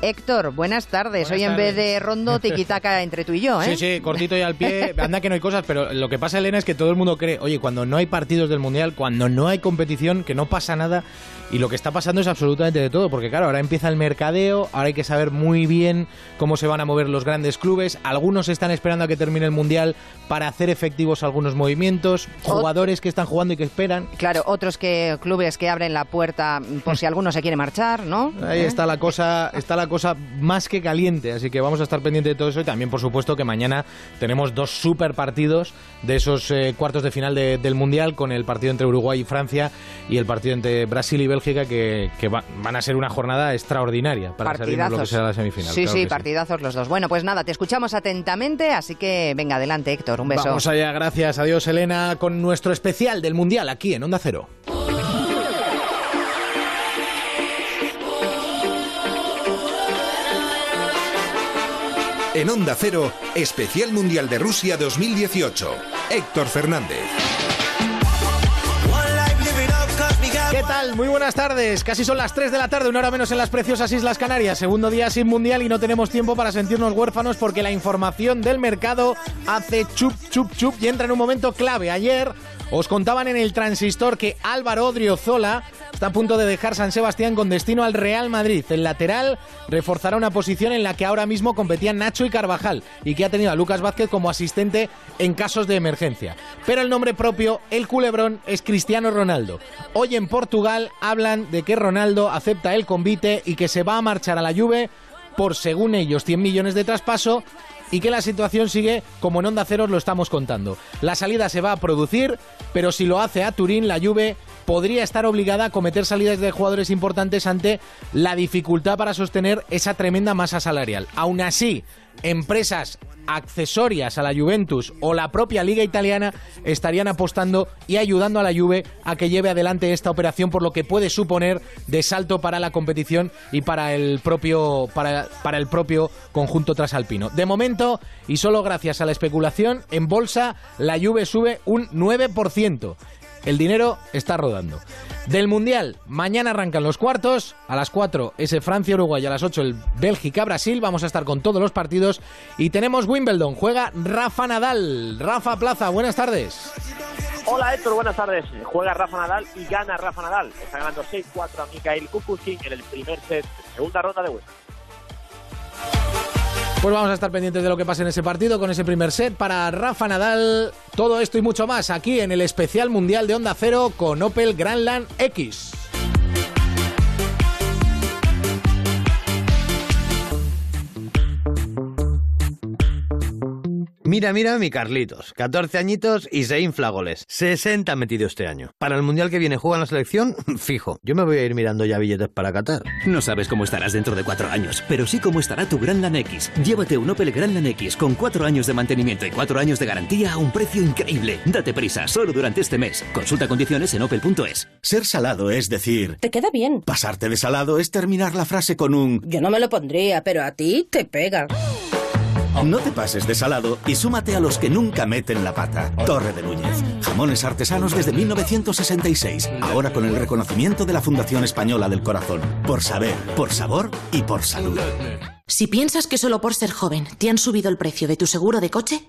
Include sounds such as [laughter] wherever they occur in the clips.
Héctor, buenas tardes. Hoy en vez de rondo, tiquitaca [laughs] entre tú y yo, ¿eh? Sí, sí, cortito y al pie. Anda que no hay cosas, pero lo que pasa, Elena, es que todo el mundo cree, oye, cuando no hay partidos del Mundial, cuando no hay competición, que no pasa nada. Y lo que está pasando es absolutamente de todo, porque claro, ahora empieza el mercadeo, ahora hay que saber muy bien cómo se van a mover los grandes clubes. Algunos están esperando a que termine el Mundial para hacer efectivos algunos movimientos. Jugadores que están jugando y que esperan. Claro, otros que clubes que abren la puerta por si alguno se quiere marchar, ¿no? Ahí está la cosa, está la cosa más que caliente, así que vamos a estar pendientes de todo eso y también, por supuesto, que mañana tenemos dos super partidos de esos eh, cuartos de final del Mundial con el partido entre Uruguay y Francia y el partido entre Brasil y Bélgica que, van a ser una jornada extraordinaria para salir lo que será la semifinal. Sí, sí, partidazos los dos. Bueno, pues nada, te escuchamos atentamente, así que venga adelante, Héctor, un beso. Vamos allá, gracias. Adiós, Elena, con nuestro especial del Mundial aquí en Onda Cero. En Onda Cero, Especial Mundial de Rusia 2018. Héctor Fernández. ¿Qué tal? Muy buenas tardes. Casi son las 3 de la tarde, una hora menos en las preciosas Islas Canarias. Segundo día sin mundial y no tenemos tiempo para sentirnos huérfanos porque la información del mercado hace chup, chup, chup y entra en un momento clave. Ayer os contaban en el transistor que Álvaro Odriozola está a punto de dejar San Sebastián con destino al Real Madrid. El lateral reforzará una posición en la que ahora mismo competían Nacho y Carvajal y que ha tenido a Lucas Vázquez como asistente en casos de emergencia. Pero el nombre propio, el culebrón, es Cristiano Ronaldo. Hoy en Portugal hablan de que Ronaldo acepta el convite y que se va a marchar a la Juve por, según ellos, 100 millones de traspaso y que la situación sigue como en Onda Cero lo estamos contando. La salida se va a producir, pero si lo hace a Turín, la Juve podría estar obligada a cometer salidas de jugadores importantes ante la dificultad para sostener esa tremenda masa salarial. Aún así, empresas accesorias a la Juventus o la propia liga italiana estarían apostando y ayudando a la Juve a que lleve adelante esta operación por lo que puede suponer de salto para la competición y para el propio para, para el propio conjunto trasalpino. De momento y solo gracias a la especulación en bolsa la Juve sube un 9%. El dinero está rodando. Del Mundial, mañana arrancan los cuartos, a las 4 ese Francia-Uruguay, a las 8 el Bélgica-Brasil, vamos a estar con todos los partidos y tenemos Wimbledon, juega Rafa Nadal. Rafa Plaza, buenas tardes. Hola Héctor, buenas tardes. Juega Rafa Nadal y gana Rafa Nadal. Está ganando 6-4 a Mikhail Kukusin en el primer set, segunda ronda de vuelta. Pues vamos a estar pendientes de lo que pase en ese partido con ese primer set para Rafa Nadal. Todo esto y mucho más aquí en el especial mundial de Onda Cero con Opel Grandland X. Mira, mira mi Carlitos. 14 añitos y se infla goles. 60 metido este año. Para el Mundial que viene juega en la selección, [laughs] fijo. Yo me voy a ir mirando ya billetes para Qatar. No sabes cómo estarás dentro de cuatro años, pero sí cómo estará tu Grandland X. Llévate un Opel Grandland X con cuatro años de mantenimiento y cuatro años de garantía a un precio increíble. Date prisa, solo durante este mes. Consulta condiciones en opel.es. Ser salado es decir... Te queda bien. Pasarte de salado es terminar la frase con un... Yo no me lo pondría, pero a ti te pega. No te pases de salado y súmate a los que nunca meten la pata. Torre de Núñez. Jamones artesanos desde 1966. Ahora con el reconocimiento de la Fundación Española del Corazón. Por saber, por sabor y por salud. Si piensas que solo por ser joven te han subido el precio de tu seguro de coche,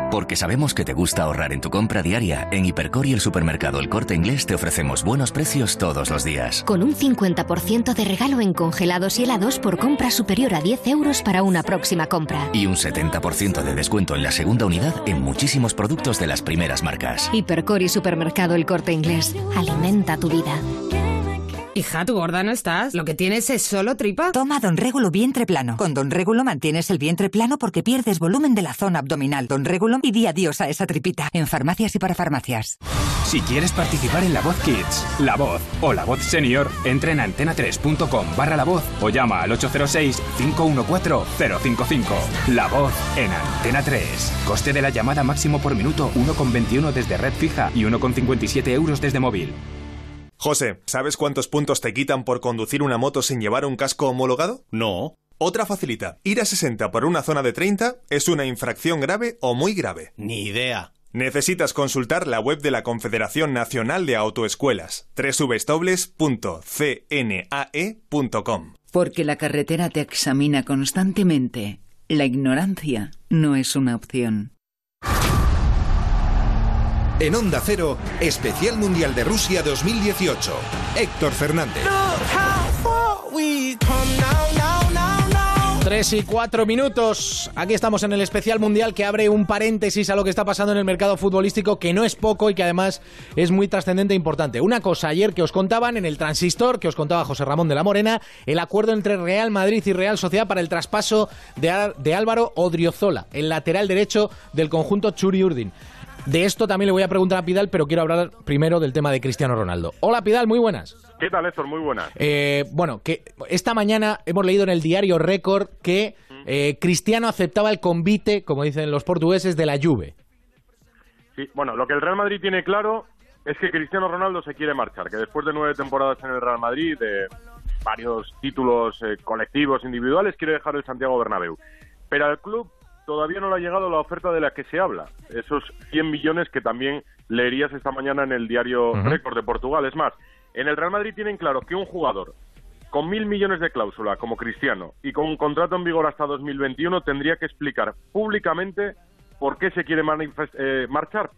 Porque sabemos que te gusta ahorrar en tu compra diaria, en Hipercor y el supermercado El Corte Inglés te ofrecemos buenos precios todos los días. Con un 50% de regalo en congelados y helados por compra superior a 10 euros para una próxima compra. Y un 70% de descuento en la segunda unidad en muchísimos productos de las primeras marcas. Hipercor y supermercado El Corte Inglés. Alimenta tu vida. Hija, tu gorda no estás. Lo que tienes es solo tripa. Toma Don Régulo vientre plano. Con Don Régulo mantienes el vientre plano porque pierdes volumen de la zona abdominal. Don Régulo y di adiós a esa tripita. En farmacias y para farmacias. Si quieres participar en La Voz Kids, La Voz o La Voz Senior, entra en antena3.com barra La Voz o llama al 806-514-055. La Voz en Antena 3. Coste de la llamada máximo por minuto 1,21 desde red fija y 1,57 euros desde móvil. José, ¿sabes cuántos puntos te quitan por conducir una moto sin llevar un casco homologado? No. Otra facilita. Ir a 60 por una zona de 30 es una infracción grave o muy grave. Ni idea. Necesitas consultar la web de la Confederación Nacional de Autoescuelas, www.cnae.com. Porque la carretera te examina constantemente. La ignorancia no es una opción. En Onda Cero, Especial Mundial de Rusia 2018. Héctor Fernández. Tres y cuatro minutos. Aquí estamos en el especial mundial que abre un paréntesis a lo que está pasando en el mercado futbolístico, que no es poco y que además es muy trascendente e importante. Una cosa ayer que os contaban en el transistor, que os contaba José Ramón de la Morena, el acuerdo entre Real Madrid y Real Sociedad para el traspaso de, de Álvaro Odriozola, el lateral derecho del conjunto Churi Urdin. De esto también le voy a preguntar a Pidal, pero quiero hablar primero del tema de Cristiano Ronaldo. Hola Pidal, muy buenas. ¿Qué tal, Héctor? Muy buenas. Eh, bueno, que esta mañana hemos leído en el diario Récord que eh, Cristiano aceptaba el convite, como dicen los portugueses, de la Juve. Sí, bueno, lo que el Real Madrid tiene claro es que Cristiano Ronaldo se quiere marchar, que después de nueve temporadas en el Real Madrid, de varios títulos eh, colectivos, individuales, quiere dejar el Santiago Bernabéu. Pero al club todavía no le ha llegado la oferta de la que se habla, esos 100 millones que también leerías esta mañana en el diario Récord de Portugal. Es más, en el Real Madrid tienen claro que un jugador con mil millones de cláusula como Cristiano y con un contrato en vigor hasta 2021 tendría que explicar públicamente por qué se quiere eh, marchar,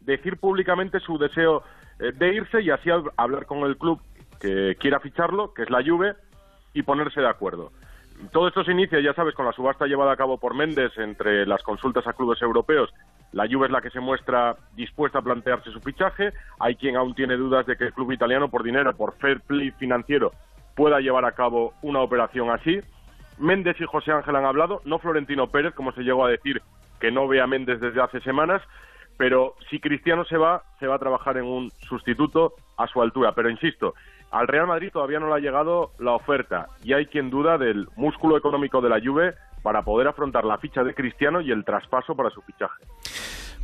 decir públicamente su deseo eh, de irse y así hablar con el club que quiera ficharlo, que es la Juve, y ponerse de acuerdo. Todo esto se inicia, ya sabes, con la subasta llevada a cabo por Méndez entre las consultas a clubes europeos. La Juve es la que se muestra dispuesta a plantearse su fichaje. Hay quien aún tiene dudas de que el club italiano, por dinero, por fair play financiero, pueda llevar a cabo una operación así. Méndez y José Ángel han hablado, no Florentino Pérez, como se llegó a decir que no ve a Méndez desde hace semanas, pero si Cristiano se va, se va a trabajar en un sustituto a su altura. Pero insisto, al Real Madrid todavía no le ha llegado la oferta y hay quien duda del músculo económico de la Juve para poder afrontar la ficha de Cristiano y el traspaso para su fichaje.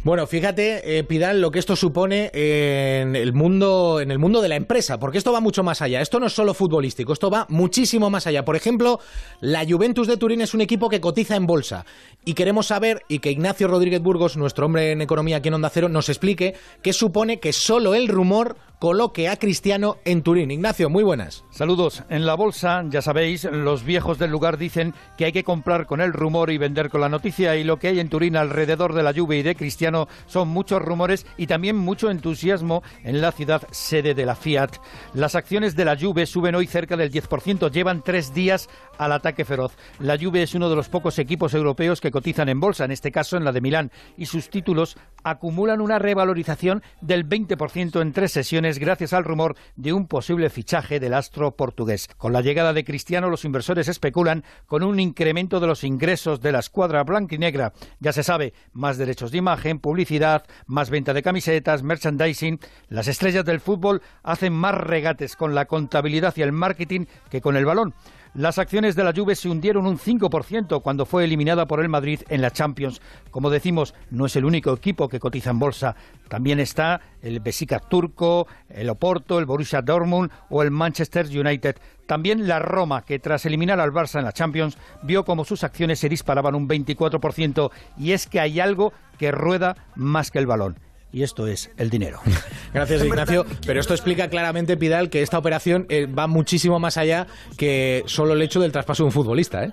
Bueno, fíjate, eh, Pidal, lo que esto supone en el mundo, en el mundo de la empresa, porque esto va mucho más allá. Esto no es solo futbolístico, esto va muchísimo más allá. Por ejemplo, la Juventus de Turín es un equipo que cotiza en bolsa y queremos saber y que Ignacio Rodríguez Burgos, nuestro hombre en economía aquí en Onda Cero, nos explique qué supone que solo el rumor coloque a Cristiano en Turín. Ignacio, muy buenas. Saludos. En la bolsa, ya sabéis, los viejos del lugar dicen que hay que comprar con el rumor y vender con la noticia y lo que hay en Turín alrededor de la Juve y de Cristiano son muchos rumores y también mucho entusiasmo en la ciudad sede de la Fiat. Las acciones de la Juve suben hoy cerca del 10%, llevan tres días al ataque feroz. La Juve es uno de los pocos equipos europeos que cotizan en bolsa, en este caso en la de Milán, y sus títulos acumulan una revalorización del 20% en tres sesiones gracias al rumor de un posible fichaje del astro portugués. Con la llegada de Cristiano, los inversores especulan con un incremento de los ingresos de la escuadra blanquinegra. Ya se sabe, más derechos de imagen, publicidad, más venta de camisetas, merchandising. Las estrellas del fútbol hacen más regates con la contabilidad y el marketing que con el balón. Las acciones de la Juve se hundieron un 5% cuando fue eliminada por el Madrid en la Champions. Como decimos, no es el único equipo que cotiza en bolsa. También está el Besiktas turco, el Oporto, el Borussia Dortmund o el Manchester United. También la Roma, que tras eliminar al Barça en la Champions, vio como sus acciones se disparaban un 24%. Y es que hay algo que rueda más que el balón y esto es el dinero. [laughs] Gracias, Ignacio. Pero esto explica claramente, Pidal, que esta operación eh, va muchísimo más allá que solo el hecho del traspaso de un futbolista, ¿eh?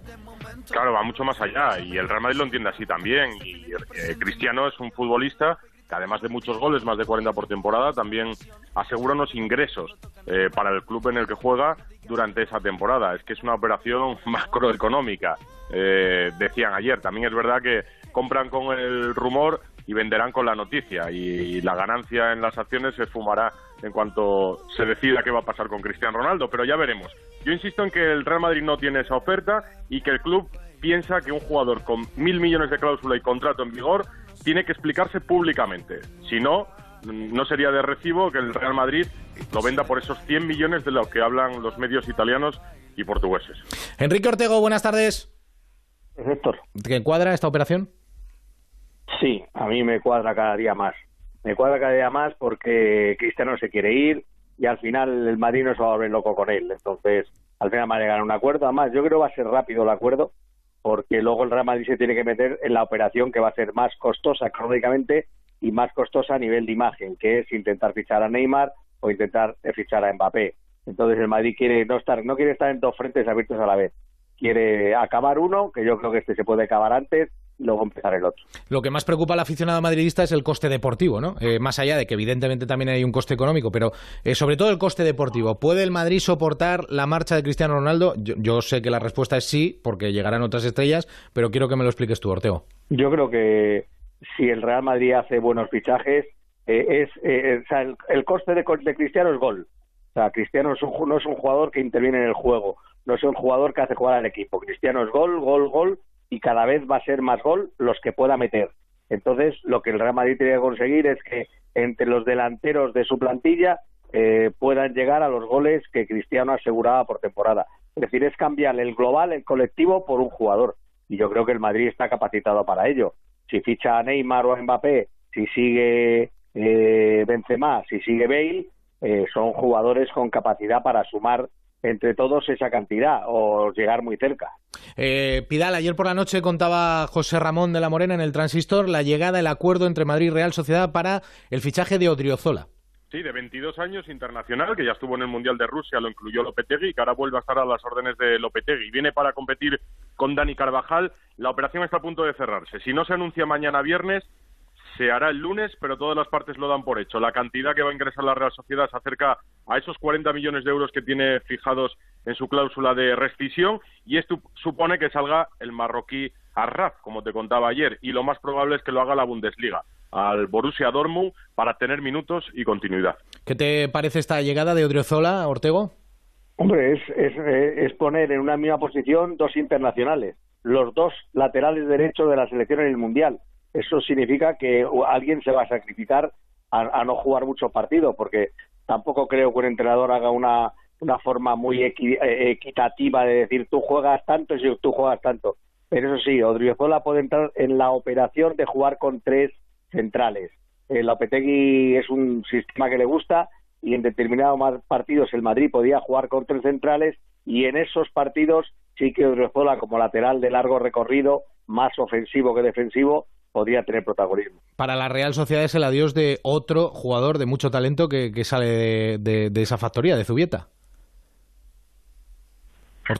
Claro, va mucho más allá y el Real Madrid lo entiende así también. Y eh, Cristiano es un futbolista que además de muchos goles, más de 40 por temporada, también asegura unos ingresos eh, para el club en el que juega durante esa temporada. Es que es una operación [laughs] macroeconómica, decían ayer. También es verdad que compran con el rumor y venderán con la noticia y, la ganancia en las acciones se esfumará en cuanto se decida qué va a pasar con Cristiano Ronaldo, pero ya veremos. Yo insisto en que el Real Madrid no tiene esa oferta y que el club piensa que un jugador con mil millones de cláusula y contrato en vigor tiene que explicarse públicamente. Si no, no sería de recibo que el Real Madrid lo venda por esos 100 millones de lo que hablan los medios italianos y portugueses. Enrique Ortego, buenas tardes. Héctor. ¿Te cuadra esta operación? Sí, a mí me cuadra cada día más. Me cuadra cada día más porque Cristiano se quiere ir, y al final el Madrid no se va a volver loco con él. Entonces, al final va a llegar a un acuerdo. Además, yo creo que va a ser rápido el acuerdo porque luego el Real Madrid se tiene que meter en la operación que va a ser más costosa económicamente y más costosa a nivel de imagen, que es intentar fichar a Neymar o intentar fichar a Mbappé. Entonces el Madrid quiere no estar, no quiere estar en dos frentes abiertos a la vez. Quiere acabar uno, que yo creo que este se puede acabar antes, y luego empezar el otro. Lo que más preocupa al aficionado madridista es el coste deportivo, ¿no? Eh, más allá de que evidentemente también hay un coste económico, pero eh, sobre todo el coste deportivo. ¿Puede el Madrid soportar la marcha de Cristiano Ronaldo? Yo, yo, sé que la respuesta es sí, porque llegarán otras estrellas, pero quiero que me lo expliques tú, Ortego. Yo creo que si el Real Madrid hace buenos fichajes, eh, es, eh, o sea, el, el, coste de, de, Cristiano es gol. O sea, Cristiano es un, no es un jugador que interviene en el juego, no es un jugador que hace jugar al equipo. Cristiano es gol, gol, gol, y cada vez va a ser más gol los que pueda meter. Entonces, lo que el Real Madrid tiene que conseguir es que entre los delanteros de su plantilla eh, puedan llegar a los goles que Cristiano aseguraba por temporada. Es decir, es cambiar el global, el colectivo, por un jugador. Y yo creo que el Madrid está capacitado para ello. Si ficha a Neymar o a Mbappé, si sigue eh, Benzema, si sigue Bale, eh, son jugadores con capacidad para sumar entre todos esa cantidad o llegar muy cerca. Eh, Pidal, ayer por la noche contaba José Ramón de la Morena en el Transistor la llegada, el acuerdo entre Madrid y Real Sociedad para el fichaje de Odriozola. Sí, de 22 años internacional, que ya estuvo en el Mundial de Rusia, lo incluyó Lopetegui y que ahora vuelve a estar a las órdenes de Lopetegui. Viene para competir con Dani Carvajal. La operación está a punto de cerrarse. Si no se anuncia mañana viernes, se hará el lunes, pero todas las partes lo dan por hecho. La cantidad que va a ingresar la Real Sociedad se acerca a esos 40 millones de euros que tiene fijados en su cláusula de rescisión y esto supone que salga el marroquí Arraf, como te contaba ayer, y lo más probable es que lo haga la Bundesliga al Borussia Dortmund para tener minutos y continuidad. ¿Qué te parece esta llegada de Odriozola, Ortego? Hombre, es, es, es poner en una misma posición dos internacionales, los dos laterales derechos de la selección en el Mundial eso significa que alguien se va a sacrificar a, a no jugar muchos partidos, porque tampoco creo que un entrenador haga una, una forma muy equi, eh, equitativa de decir tú juegas tanto y tú juegas tanto. Pero eso sí, Odriozola puede entrar en la operación de jugar con tres centrales. El Lopetegui es un sistema que le gusta y en determinados partidos el Madrid podía jugar con tres centrales y en esos partidos sí que Odriozola como lateral de largo recorrido, más ofensivo que defensivo, podría tener protagonismo. Para la Real Sociedad es el adiós de otro jugador de mucho talento que, que sale de, de, de, esa factoría, de Zubieta.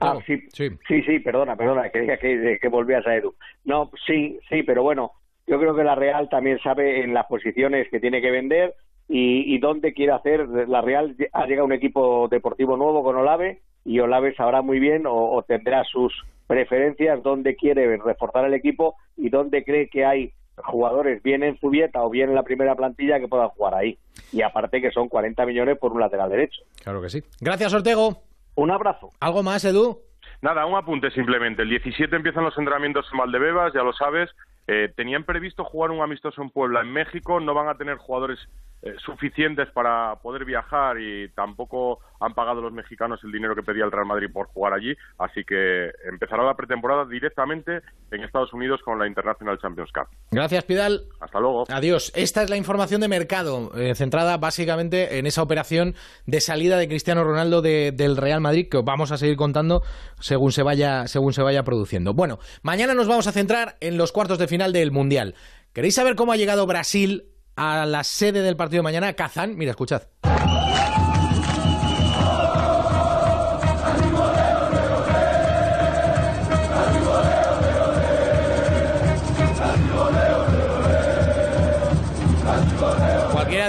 Ah, sí, sí, sí, sí, perdona, perdona, quería que, que volvías a Edu. No, sí, sí, pero bueno, yo creo que la Real también sabe en las posiciones que tiene que vender y, y dónde quiere hacer. La Real ha llegado un equipo deportivo nuevo con Olave y Olave sabrá muy bien o, o tendrá sus preferencias, dónde quiere reforzar el equipo y dónde cree que hay jugadores bien en Zubieta o bien en la primera plantilla que puedan jugar ahí. Y aparte que son 40 millones por un lateral derecho. Claro que sí. Gracias, Ortego. Un abrazo. ¿Algo más, Edu? Nada, un apunte simplemente. El 17 empiezan los entrenamientos en Valdebebas, ya lo sabes. Eh, tenían previsto jugar un amistoso en Puebla, en México. No van a tener jugadores eh, suficientes para poder viajar y tampoco han pagado los mexicanos el dinero que pedía el Real Madrid por jugar allí. Así que empezará la pretemporada directamente en Estados Unidos con la International Champions Cup. Gracias, Pidal. Hasta luego. Adiós. Esta es la información de mercado, eh, centrada básicamente en esa operación de salida de Cristiano Ronaldo de, del Real Madrid, que os vamos a seguir contando según se vaya, según se vaya produciendo. Bueno, mañana nos vamos a centrar en los cuartos de final del Mundial. ¿Queréis saber cómo ha llegado Brasil a la sede del partido mañana, Kazán? Mira, escuchad.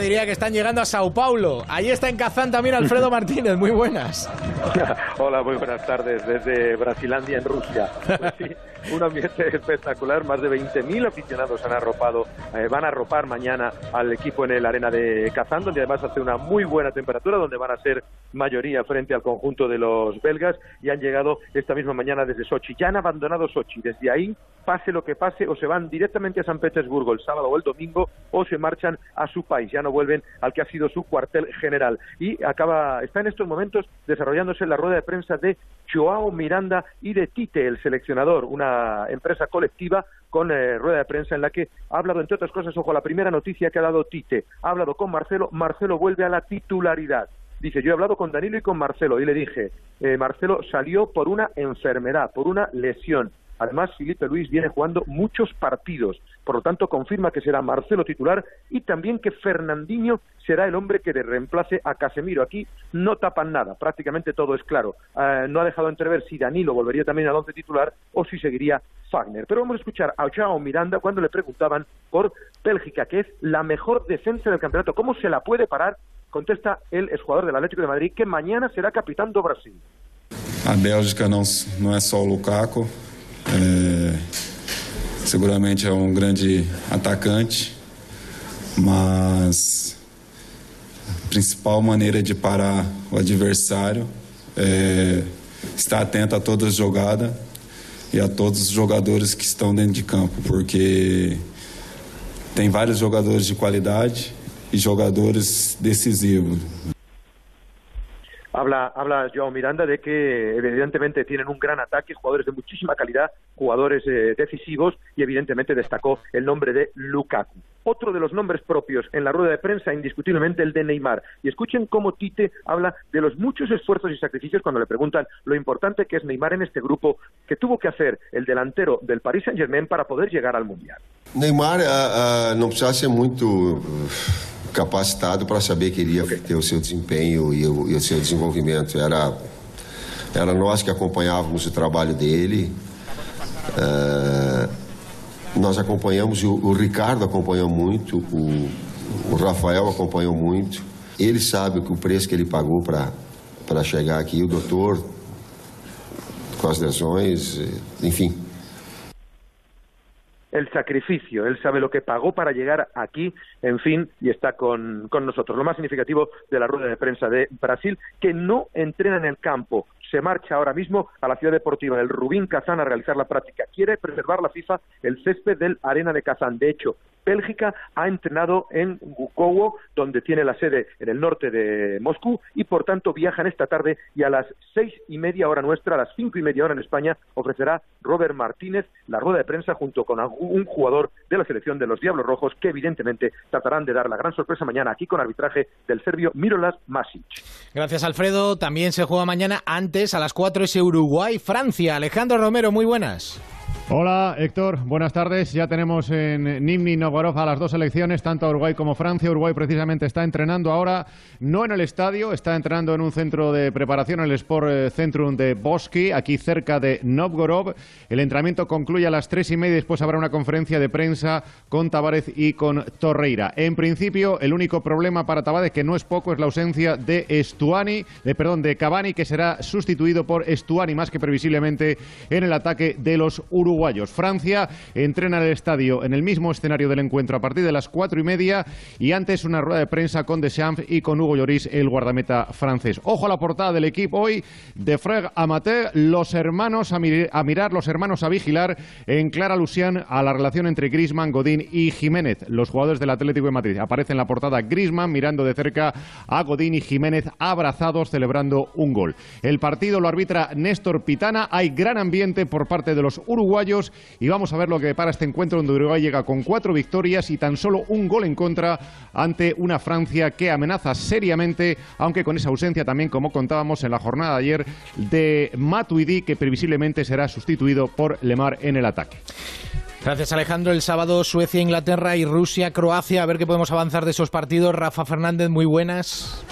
Diría que están llegando a Sao Paulo. Ahí está en Kazán también Alfredo [laughs] Martínez. Muy buenas. [laughs] Hola, muy buenas tardes desde Brasilandia, en Rusia. Pues sí, [laughs] un ambiente espectacular. Más de 20.000 aficionados han arropado, eh, van a arropar mañana al equipo en el arena de Kazán, donde además hace una muy buena temperatura, donde van a ser mayoría frente al conjunto de los belgas y han llegado esta misma mañana desde Sochi. Ya han abandonado Sochi. Desde ahí, pase lo que pase, o se van directamente a San Petersburgo el sábado o el domingo, o se marchan a su país. Ya no vuelven al que ha sido su cuartel general. Y acaba, está en estos momentos desarrollándose la rueda de prensa de Joao Miranda y de Tite, el seleccionador, una empresa colectiva con eh, rueda de prensa en la que ha hablado, entre otras cosas, ojo, la primera noticia que ha dado Tite, ha hablado con Marcelo, Marcelo vuelve a la titularidad. Dice, yo he hablado con Danilo y con Marcelo y le dije, eh, Marcelo salió por una enfermedad, por una lesión. Además, Felipe Luis viene jugando muchos partidos, por lo tanto confirma que será Marcelo titular y también que Fernandinho será el hombre que le reemplace a Casemiro. Aquí no tapan nada, prácticamente todo es claro. Eh, no ha dejado entrever si Danilo volvería también al once titular o si seguiría Fagner. Pero vamos a escuchar a Joao Miranda cuando le preguntaban por Bélgica, que es la mejor defensa del campeonato. ¿Cómo se la puede parar? Contesta el exjugador del Atlético de Madrid, que mañana será capitán do Brasil. A Bélgica não, não é só o Lukaku, é, seguramente é um grande atacante, mas a principal maneira de parar o adversário é estar atento a toda jogada e a todos os jogadores que estão dentro de campo, porque tem vários jogadores de qualidade e jogadores decisivos. Habla, habla Joao Miranda de que evidentemente tienen un gran ataque, jugadores de muchísima calidad, jugadores eh, decisivos y evidentemente destacó el nombre de Lukaku. Otro de los nombres propios en la rueda de prensa, indiscutiblemente el de Neymar. Y escuchen cómo Tite habla de los muchos esfuerzos y sacrificios cuando le preguntan lo importante que es Neymar en este grupo que tuvo que hacer el delantero del Paris Saint-Germain para poder llegar al Mundial. Neymar uh, uh, não precisava ser muito capacitado para saber que iria ter o seu desempenho e o, e o seu desenvolvimento. Era, era nós que acompanhávamos o trabalho dele. Uh, nós acompanhamos, o, o Ricardo acompanhou muito, o, o Rafael acompanhou muito. Ele sabe o preço que ele pagou para chegar aqui, o doutor, com as lesões, enfim. El sacrificio. Él sabe lo que pagó para llegar aquí, en fin, y está con, con nosotros. Lo más significativo de la rueda de prensa de Brasil, que no entrena en el campo, se marcha ahora mismo a la ciudad deportiva del Rubín Kazán a realizar la práctica. Quiere preservar la FIFA el césped del Arena de Kazán. De hecho, Bélgica ha entrenado en Gukowo, donde tiene la sede en el norte de Moscú, y por tanto viajan esta tarde y a las seis y media hora nuestra, a las cinco y media hora en España, ofrecerá Robert Martínez la rueda de prensa junto con un jugador de la selección de los Diablos Rojos, que evidentemente tratarán de dar la gran sorpresa mañana aquí con arbitraje del serbio Mirolas Masic. Gracias, Alfredo. También se juega mañana antes, a las cuatro, ese Uruguay-Francia. Alejandro Romero, muy buenas. Hola Héctor, buenas tardes. Ya tenemos en Nimni Novgorod a las dos selecciones, tanto Uruguay como Francia. Uruguay precisamente está entrenando ahora, no en el estadio, está entrenando en un centro de preparación, el Sport eh, Centrum de Boski, aquí cerca de Novgorod. El entrenamiento concluye a las tres y media y después habrá una conferencia de prensa con Tavares y con Torreira. En principio, el único problema para Tavares, que no es poco, es la ausencia de Estuani, de, perdón, de Cavani, que será sustituido por Estuani, más que previsiblemente en el ataque de los uruguayos. Francia entrena en el estadio en el mismo escenario del encuentro a partir de las cuatro y media y antes una rueda de prensa con Deschamps y con Hugo Lloris, el guardameta francés. Ojo a la portada del equipo hoy de Freg Amateur, los hermanos a, mirar, los hermanos a vigilar en clara alusión a la relación entre Grisman, Godín y Jiménez, los jugadores del Atlético de Madrid. Aparece en la portada Grisman mirando de cerca a Godín y Jiménez abrazados celebrando un gol. El partido lo arbitra Néstor Pitana. Hay gran ambiente por parte de los uruguayos y vamos a ver lo que para este encuentro donde Uruguay llega con cuatro victorias y tan solo un gol en contra ante una Francia que amenaza seriamente, aunque con esa ausencia también, como contábamos en la jornada de ayer, de Matuidi, que previsiblemente será sustituido por Lemar en el ataque. Gracias Alejandro. El sábado Suecia, Inglaterra y Rusia, Croacia. A ver qué podemos avanzar de esos partidos. Rafa Fernández, muy buenas.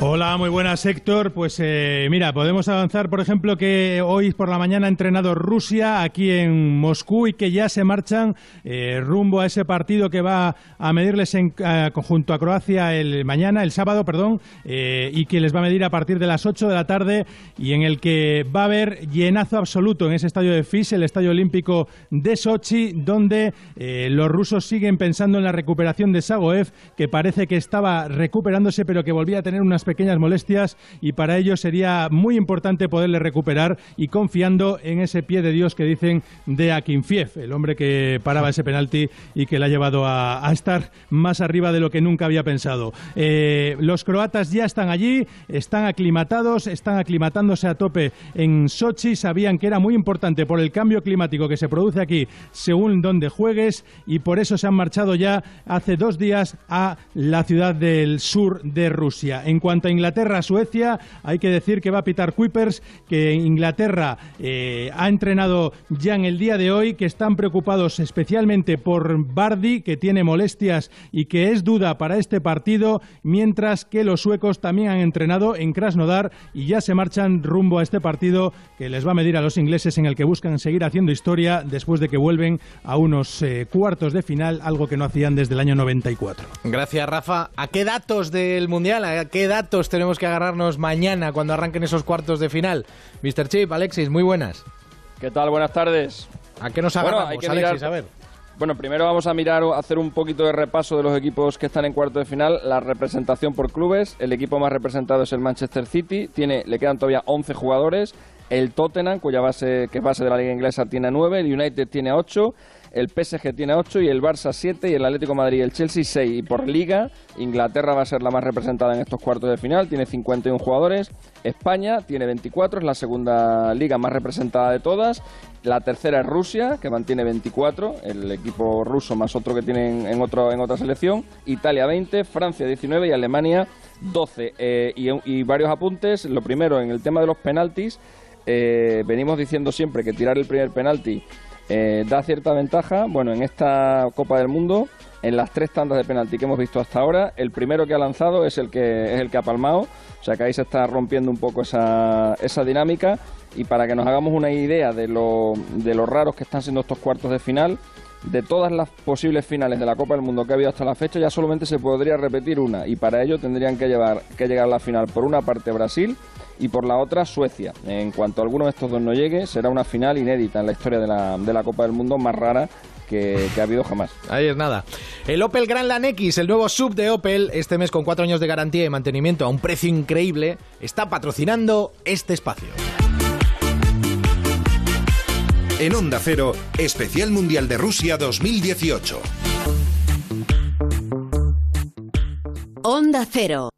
Hola, muy buenas Héctor. Pues eh, mira, podemos avanzar, por ejemplo, que hoy por la mañana ha entrenado Rusia aquí en Moscú y que ya se marchan eh, rumbo a ese partido que va a medirles en conjunto a Croacia el mañana, el sábado, perdón, eh, y que les va a medir a partir de las 8 de la tarde y en el que va a haber llenazo absoluto en ese estadio de Fis, el estadio olímpico de Sochi, donde los rusos siguen pensando en la recuperación de Sagoev, que parece que estaba recuperándose pero que volvía a tener pequeñas molestias y para ello sería muy importante poderle recuperar y confiando en ese pie de Dios que dicen de Akinfiev, el hombre que paraba ese penalti y que le ha llevado a, estar más arriba de lo que nunca había pensado. Eh, los croatas ya están allí, están aclimatados, están aclimatándose a tope en Sochi, sabían que era muy importante por el cambio climático que se produce aquí según donde juegues y por eso se han marchado ya hace dos días a la ciudad del sur de Rusia. En cuanto cuanto a Inglaterra-Suecia, hay que decir que va a pitar Kuipers, que Inglaterra eh, ha entrenado ya en el día de hoy, que están preocupados especialmente por Bardi, que tiene molestias y que es duda para este partido, mientras que los suecos también han entrenado en Krasnodar y ya se marchan rumbo a este partido que les va a medir a los ingleses en el que buscan seguir haciendo historia después de que vuelven a unos eh, cuartos de final, algo que no hacían desde el año 94. Gracias, Rafa. ¿A qué datos del Mundial, a qué datos tenemos que agarrarnos mañana cuando arranquen esos cuartos de final? Mr. Chip, Alexis, muy buenas. ¿Qué tal? Buenas tardes. ¿A qué nos agarramos, hay que Alexis? mirar- A ver. Bueno, primero vamos a mirar, hacer un poquito de repaso de los equipos que están en cuarto de final, la representación por clubes. El equipo más representado es el Manchester City, tiene, le quedan todavía 11 jugadores. El Tottenham, cuya base, que es base de la liga inglesa, tiene 9. El United tiene 8. El PSG tiene 8 y el Barça 7 y el Atlético Madrid y el Chelsea 6. Y por liga, Inglaterra va a ser la más representada en estos cuartos de final, tiene 51 jugadores. España tiene 24, es la segunda liga más representada de todas. La tercera es Rusia, que mantiene 24, el equipo ruso más otro que tienen en, otro, en otra selección. Italia 20, Francia 19 y Alemania 12. Eh, y, y varios apuntes. Lo primero, en el tema de los penaltis, eh, venimos diciendo siempre que tirar el primer penalti eh, da cierta ventaja. Bueno, en esta Copa del Mundo, en las tres tandas de penalti que hemos visto hasta ahora, el primero que ha lanzado es el que, es el que ha palmado. O sea que ahí se está rompiendo un poco esa, esa dinámica. Y para que nos hagamos una idea de lo, de lo raros que están siendo estos cuartos de final, de todas las posibles finales de la Copa del Mundo que ha habido hasta la fecha, ya solamente se podría repetir una. Y para ello tendrían que, llevar, que llegar a la final por una parte Brasil y por la otra Suecia. En cuanto alguno de estos dos no llegue, será una final inédita en la historia de la, de la Copa del Mundo más rara que, que ha habido jamás. Ahí es nada. El Opel Grandland X, el nuevo sub de Opel, este mes con cuatro años de garantía y mantenimiento a un precio increíble, está patrocinando este espacio. En Onda Cero, Especial Mundial de Rusia 2018. Onda Cero.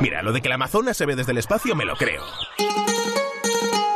Mira, lo de que el Amazonas se ve desde el espacio me lo creo.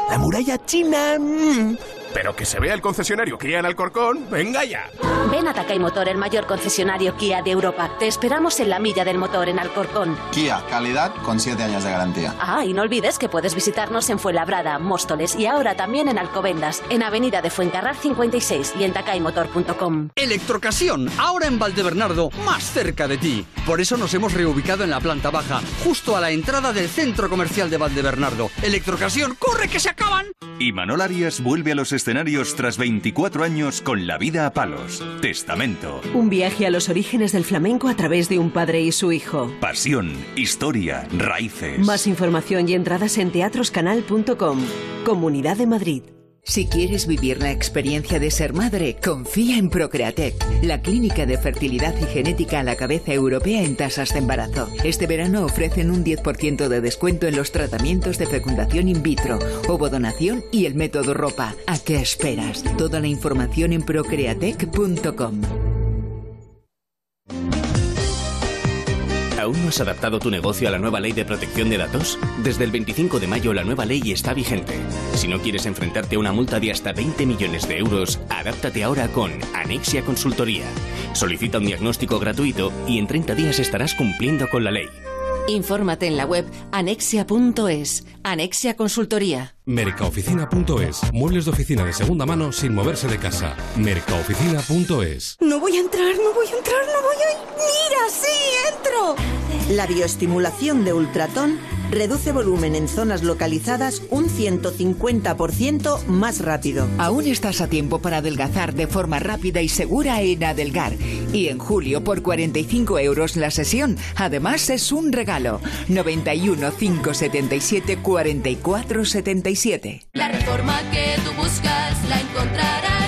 La muralla china... mm, Pero que se vea el concesionario Kia en Alcorcón, venga ya. Ven a Takay Motor, el mayor concesionario Kia de Europa. Te esperamos en la milla del motor en Alcorcón. Kia, calidad con 7 años de garantía. Ah, y no olvides que puedes visitarnos en Fuenlabrada, Móstoles y ahora también en Alcobendas, en Avenida de Fuencarral 56 y en takaymotor.com. Electrocasión, ahora en Valdebernardo, más cerca de ti. Por eso nos hemos reubicado en la planta baja, justo a la entrada del centro comercial de Valdebernardo. Electrocasión, corre que se acaban. Y Manol Arias vuelve a los escenarios tras 24 años con La vida a palos. Testamento. Un viaje a los orígenes del flamenco a través de un padre y su hijo. Pasión, historia, raíces. Más información y entradas en teatroscanal.com. Comunidad de Madrid. Si quieres vivir la experiencia de ser madre, confía en Procreatec, la clínica de fertilidad y genética a la cabeza europea en tasas de embarazo. Este verano ofrecen un 10% de descuento en los tratamientos de fecundación in vitro, ovodonación y el método ropa. ¿A qué esperas? Toda la información en procreatec.com. ¿Aún no has adaptado tu negocio a la nueva ley de protección de datos? Desde el 25 de mayo la nueva ley está vigente. Si no quieres enfrentarte a una multa de hasta 20 millones de euros, adáptate ahora con Anexia Consultoría. Solicita un diagnóstico gratuito y en 30 días estarás cumpliendo con la ley. Infórmate en la web anexia.es. Anexia Consultoría. Mercaoficina.es. Muebles de oficina de segunda mano sin moverse de casa. Mercaoficina.es. No voy a entrar, no voy a entrar, no voy a... ¡Mira, sí, entro! La bioestimulación de ultratón reduce volumen en zonas localizadas un 150% más rápido. Aún estás a tiempo para adelgazar de forma rápida y segura en Adelgar. Y en julio, por 45 euros la sesión. Además, es un regalo. 91 577 44 77. La reforma que tú buscas la encontrarás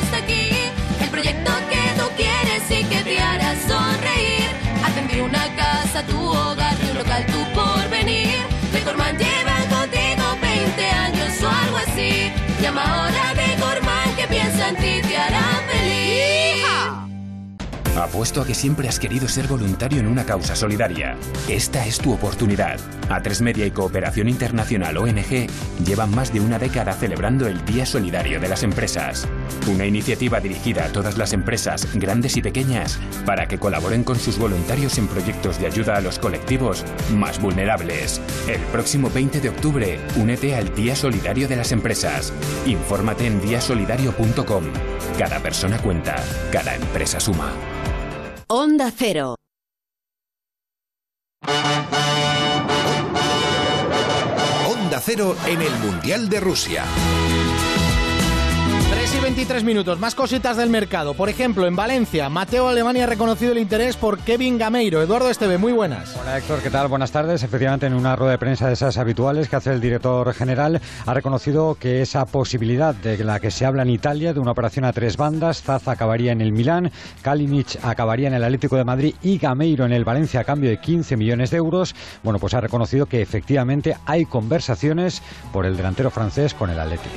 Apuesto a que siempre has querido ser voluntario en una causa solidaria. Esta es tu oportunidad. A3 Media y Cooperación Internacional ONG llevan más de una década celebrando el Día Solidario de las Empresas. Una iniciativa dirigida a todas las empresas, grandes y pequeñas, para que colaboren con sus voluntarios en proyectos de ayuda a los colectivos más vulnerables. El próximo 20 de octubre, únete al Día Solidario de las Empresas. Infórmate en diasolidario.com. Cada persona cuenta, cada empresa suma. Onda Cero. Onda Cero en el Mundial de Rusia. 3 y 23 minutos, más cositas del mercado. Por ejemplo, en Valencia, Mateo Alemania ha reconocido el interés por Kevin Gameiro. Eduardo Esteve, muy buenas. Hola Héctor, ¿qué tal? Buenas tardes. Efectivamente, en una rueda de prensa de esas habituales que hace el director general, ha reconocido que esa posibilidad de la que se habla en Italia, de una operación a tres bandas, Zaza acabaría en el Milán, Kalinic acabaría en el Atlético de Madrid y Gameiro en el Valencia a cambio de 15 millones de euros, bueno, pues ha reconocido que efectivamente hay conversaciones por el delantero francés con el Atlético.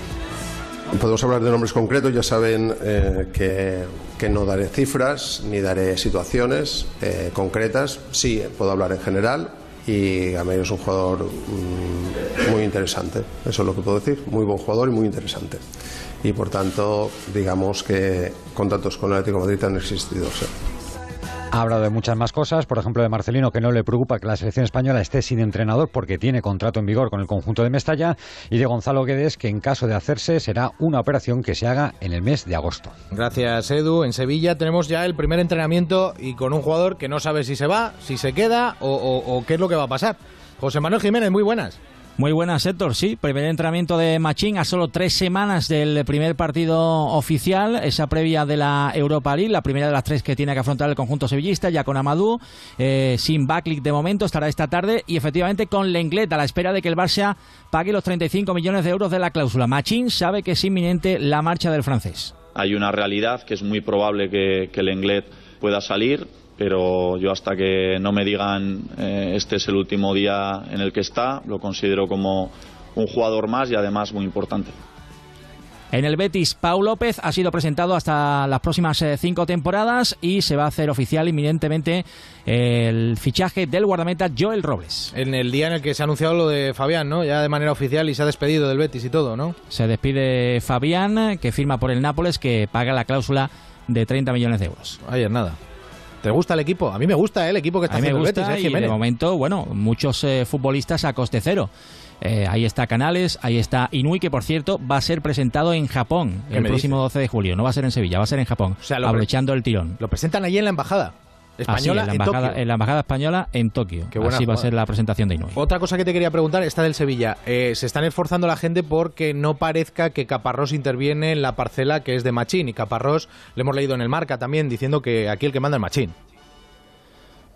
Podemos hablar de nombres concretos, ya saben eh, que, que, no daré cifras ni daré situaciones eh, concretas. Sí, puedo hablar en general y Gameiro es un jugador mmm, muy interesante. Eso es lo que puedo decir. Muy buen jugador y muy interesante. Y por tanto, digamos que contactos con el Atlético de Madrid han existido. ¿sí? Ha hablado de muchas más cosas, por ejemplo de Marcelino, que no le preocupa que la selección española esté sin entrenador porque tiene contrato en vigor con el conjunto de Mestalla, y de Gonzalo Guedes, que en caso de hacerse será una operación que se haga en el mes de agosto. Gracias, Edu. En Sevilla tenemos ya el primer entrenamiento y con un jugador que no sabe si se va, si se queda o, o, qué es lo que va a pasar. José Manuel Jiménez, muy buenas. Muy buenas, Héctor. Sí, primer entrenamiento de Machín a solo tres semanas del primer partido oficial, esa previa de la Europa League, la primera de las tres que tiene que afrontar el conjunto sevillista, ya con Amadou, eh, sin backlick de momento, estará esta tarde y efectivamente con Lenglet a la espera de que el Barça pague los 35 millones de euros de la cláusula. Machín sabe que es inminente la marcha del francés. Hay una realidad que es muy probable que, que Lenglet pueda salir pero yo hasta que no me digan eh, este es el último día en el que está, lo considero como un jugador más y además muy importante. En el Betis, Pau López ha sido presentado hasta las próximas eh, cinco temporadas y se va a hacer oficial inminentemente el fichaje del guardameta Joel Robles. En el día en el que se ha anunciado lo de Fabián, ¿no? Ya de manera oficial y se ha despedido del Betis y todo, ¿no? Se despide Fabián, que firma por el Nápoles, que paga la cláusula de 30 millones de euros. Ayer nada. ¿Te gusta el equipo? A mí me gusta ¿eh? el equipo que está a mí haciendo me gusta el Betis, ¿eh, y de momento, bueno, muchos eh, futbolistas a coste cero. Eh, ahí está Canales, ahí está Inui, que por cierto va a ser presentado en Japón el próximo dices? 12 de julio. No va a ser en Sevilla, va a ser en Japón, o sea, aprovechando el tirón. Lo presentan allí en la embajada. Española Así, en, la embajada, Tokio. en la embajada española en Tokio. Qué buena Así va a ser la presentación de Inui. Otra cosa que te quería preguntar está del Sevilla. Eh, se están esforzando la gente porque no parezca que Caparrós interviene en la parcela que es de Machín. Y Caparrós, le hemos leído en el marca también, diciendo que aquí el que manda es Machín.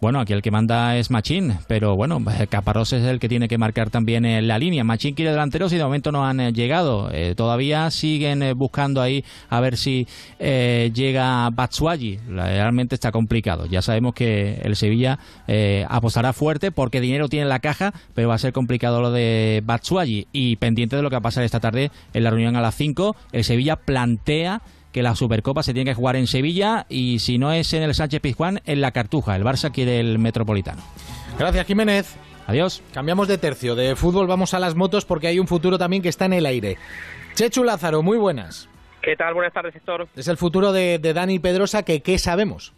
Bueno, aquí el que manda es Machín, pero bueno, Caparrós es el que tiene que marcar también eh, la línea. Machín quiere delanteros y de momento no han eh, llegado. Eh, todavía siguen buscando ahí a ver si llega Batsuagi. Realmente está complicado. Ya sabemos que el Sevilla apostará fuerte porque dinero tiene en la caja, pero va a ser complicado lo de Batsuagi. Y pendiente de lo que va a pasar esta tarde en la reunión a las 5, el Sevilla plantea que la Supercopa se tiene que jugar en Sevilla y si no es en el Sánchez Pizjuán, en la Cartuja. El Barça quiere el Metropolitano. Gracias, Jiménez. Adiós. Cambiamos de tercio. De fútbol vamos a las motos porque hay un futuro también que está en el aire. Chechu Lázaro, muy buenas. ¿Qué tal? Buenas tardes, Héctor. Es el futuro de, de Dani Pedrosa que ¿qué sabemos?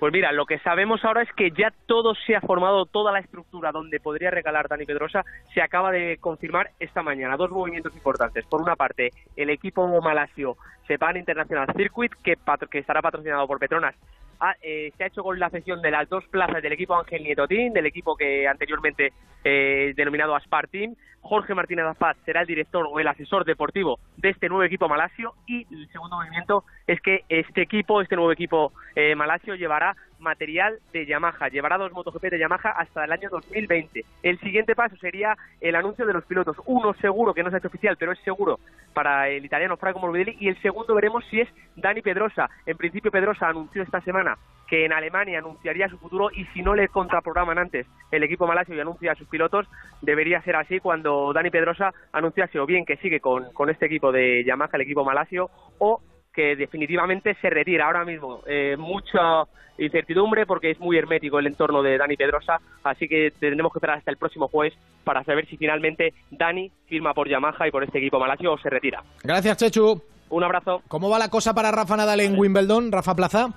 Pues mira, lo que sabemos ahora es que ya todo se ha formado, toda la estructura donde podría regalar Dani Pedrosa se acaba de confirmar esta mañana. Dos movimientos importantes. Por una parte, el equipo malasio Sepan International Circuit, que, que estará patrocinado por Petronas, ha, eh, se ha hecho con la cesión de las dos plazas del equipo Ángel Nieto Team, del equipo que anteriormente eh, denominado Aspar Team. Jorge Martínez Azpaz será el director o el asesor deportivo de este nuevo equipo malasio y el segundo movimiento es que este equipo, este nuevo equipo eh, malasio llevará material de Yamaha, llevará dos MotoGP de Yamaha hasta el año 2020. El siguiente paso sería el anuncio de los pilotos. Uno seguro que no se ha hecho oficial, pero es seguro para el italiano Franco Morbidelli y el segundo veremos si es Dani Pedrosa. En principio Pedrosa anunció esta semana que en Alemania anunciaría su futuro y si no le contraprograman antes el equipo malasio y anuncia a sus pilotos, debería ser así cuando Dani Pedrosa anunciase o bien que sigue con, con este equipo de Yamaha, el equipo malasio, o que definitivamente se retira ahora mismo. Eh, mucha incertidumbre porque es muy hermético el entorno de Dani Pedrosa, así que tendremos que esperar hasta el próximo jueves para saber si finalmente Dani firma por Yamaha y por este equipo malasio o se retira. Gracias, Chechu. Un abrazo. ¿Cómo va la cosa para Rafa Nadal en Wimbledon, Rafa Plaza?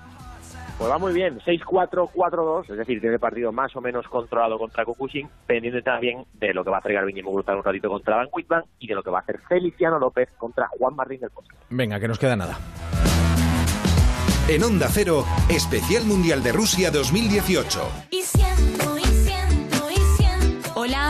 Pues va muy bien, 6-4, 4-2, es decir, tiene el partido más o menos controlado contra Kukushin, pendiente también de lo que va a hacer Garbiñe Muguruza un ratito contra Van Whitman y de lo que va a hacer Feliciano López contra Juan Martín del Pozo. Venga, que nos queda nada. En Onda Cero, Especial Mundial de Rusia 2018.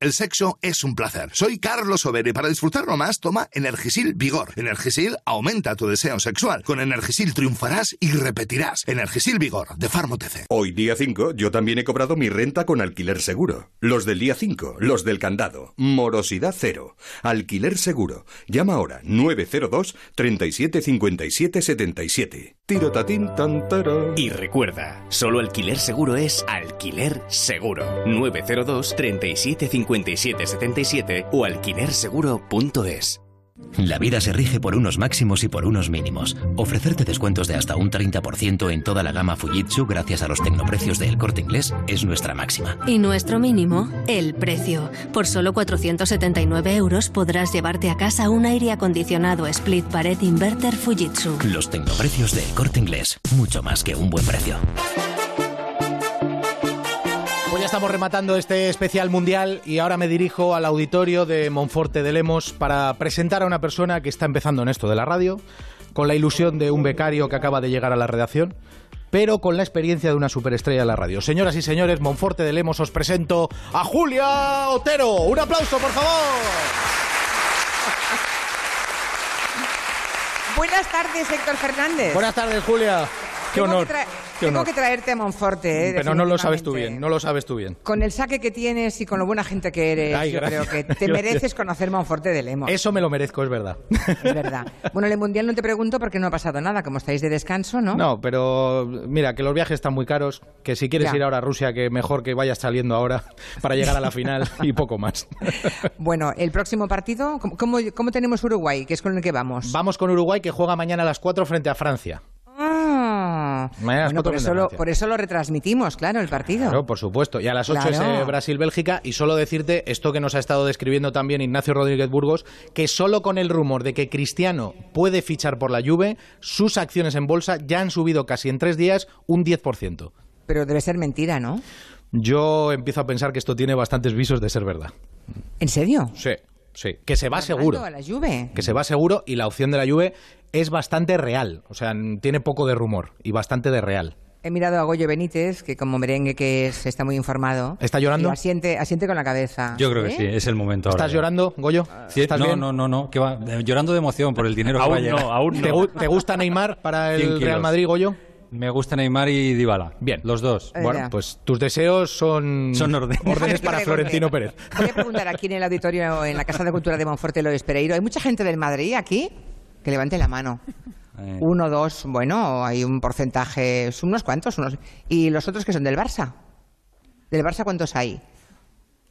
El sexo es un placer. Soy Carlos Over y para disfrutarlo más toma Energisil Vigor. Energisil aumenta tu deseo sexual. Con Energisil triunfarás y repetirás. Energisil Vigor de Farmotece. Hoy día 5 yo también he cobrado mi renta con alquiler seguro. Los del día 5, los del candado. Morosidad cero. Alquiler seguro. Llama ahora 902 37 57 77. Tiro tatín tan tara. Y recuerda, solo alquiler seguro es alquiler seguro. 902 37 57 77 o alquilerseguro.es. La vida se rige por unos máximos y por unos mínimos. Ofrecerte descuentos de hasta un 30% en toda la gama Fujitsu gracias a los tecnoprecios de El Corte Inglés es nuestra máxima. Y nuestro mínimo, el precio. Por solo 479 euros podrás llevarte a casa un aire acondicionado Split Pared Inverter Fujitsu. Los tecnoprecios de El Corte Inglés, mucho más que un buen precio. Estamos rematando este especial mundial y ahora me dirijo al auditorio de Monforte de Lemos para presentar a una persona que está empezando en esto de la radio, con la ilusión de un becario que acaba de llegar a la redacción, pero con la experiencia de una superestrella de la radio. Señoras y señores, Monforte de Lemos os presento a Julia Otero. Un aplauso, por favor. Buenas tardes, Héctor Fernández. Buenas tardes, Julia. Qué Tengo honor. que Tengo que traerte a Monforte, ¿eh? Pero no lo sabes tú bien, no lo sabes tú bien. Con el saque que tienes y con lo buena gente que eres, Ay, yo creo que te [laughs] Gracias. mereces conocer Monforte de Lemos. Eso me lo merezco, es verdad. [laughs] Es verdad. Bueno, en el Mundial no te pregunto porque no ha pasado nada, como estáis de descanso, ¿no? No, pero mira, que los viajes están muy caros, que si quieres Ya. ir ahora a Rusia, que mejor que vayas saliendo ahora [laughs] para llegar a la final y poco más. Bueno, el próximo partido, ¿cómo, cómo, cómo tenemos Uruguay, que es con el que vamos? Vamos con Uruguay, que juega mañana a las 4 frente a Francia. Mañana bueno, 4 por, eso lo, por eso lo retransmitimos, claro, el partido. Claro, por supuesto. Y a las 8 es eh, Brasil-Bélgica. Y solo decirte esto que nos ha estado describiendo también Ignacio Rodríguez Burgos, que solo con el rumor de que Cristiano puede fichar por la Juve, sus acciones en bolsa ya han subido casi en tres días un 10%. Pero debe ser mentira, ¿no? Yo empiezo a pensar que esto tiene bastantes visos de ser verdad. ¿En serio? Sí, sí. Que se va seguro. a la Juve. que se va seguro y la opción de la Juve es bastante real. O sea, tiene poco de rumor y bastante de real. He mirado a Goyo Benítez, que como merengue que es, está muy informado. ¿Está llorando? Y asiente, asiente con la cabeza. Yo creo que sí, es el momento ahora. ¿Estás llorando, Goyo? Sí, ¿Estás no, bien? no, no, no, que va, eh, llorando de emoción por el dinero que Aún va a llegar. no, aún no. ¿Te te gusta Neymar para el 100 kilos. Real Madrid, Goyo? Me gusta Neymar y Dybala. Bien. Los dos. Eh, Bueno, ya. pues tus deseos son, Son órdenes. órdenes para Florentino Pérez. Voy a preguntar aquí en el auditorio, en la Casa de Cultura de Monforte Lois Pereiro. ¿Hay mucha gente del Madrid aquí? Que levante la mano. Eh, Uno, dos, bueno, hay un porcentaje, son unos cuantos, unos. ¿Y los otros que son del Barça? ¿Del Barça cuántos hay?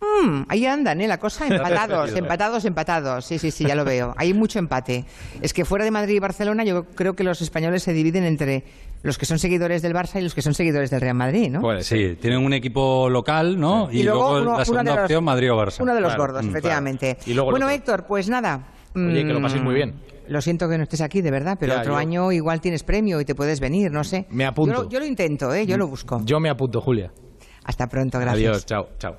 Mm, ahí andan, ¿eh? La cosa, empatados, empatados, empatados. Sí, sí, sí, ya lo veo. Hay mucho empate. Es que fuera de Madrid y Barcelona yo creo que los españoles se dividen entre los que son seguidores del Barça y los que son seguidores del Real Madrid, ¿no? sí, tienen un equipo local, ¿no? Y, luego, uno- la uno segunda de los- opción, Madrid o Barça. Uno de los Claro, gordos, mm, efectivamente. claro. Y luego bueno. Héctor, pues nada. Oye, que lo paséis muy bien. Mm, Lo siento que no estés aquí, de verdad, pero Ya, otro yo- año igual tienes premio y te puedes venir, no sé. Me apunto. Yo lo, yo lo intento, ¿eh? Yo lo busco. Yo me apunto, Julia. Hasta pronto, gracias. Adiós, chao, chao.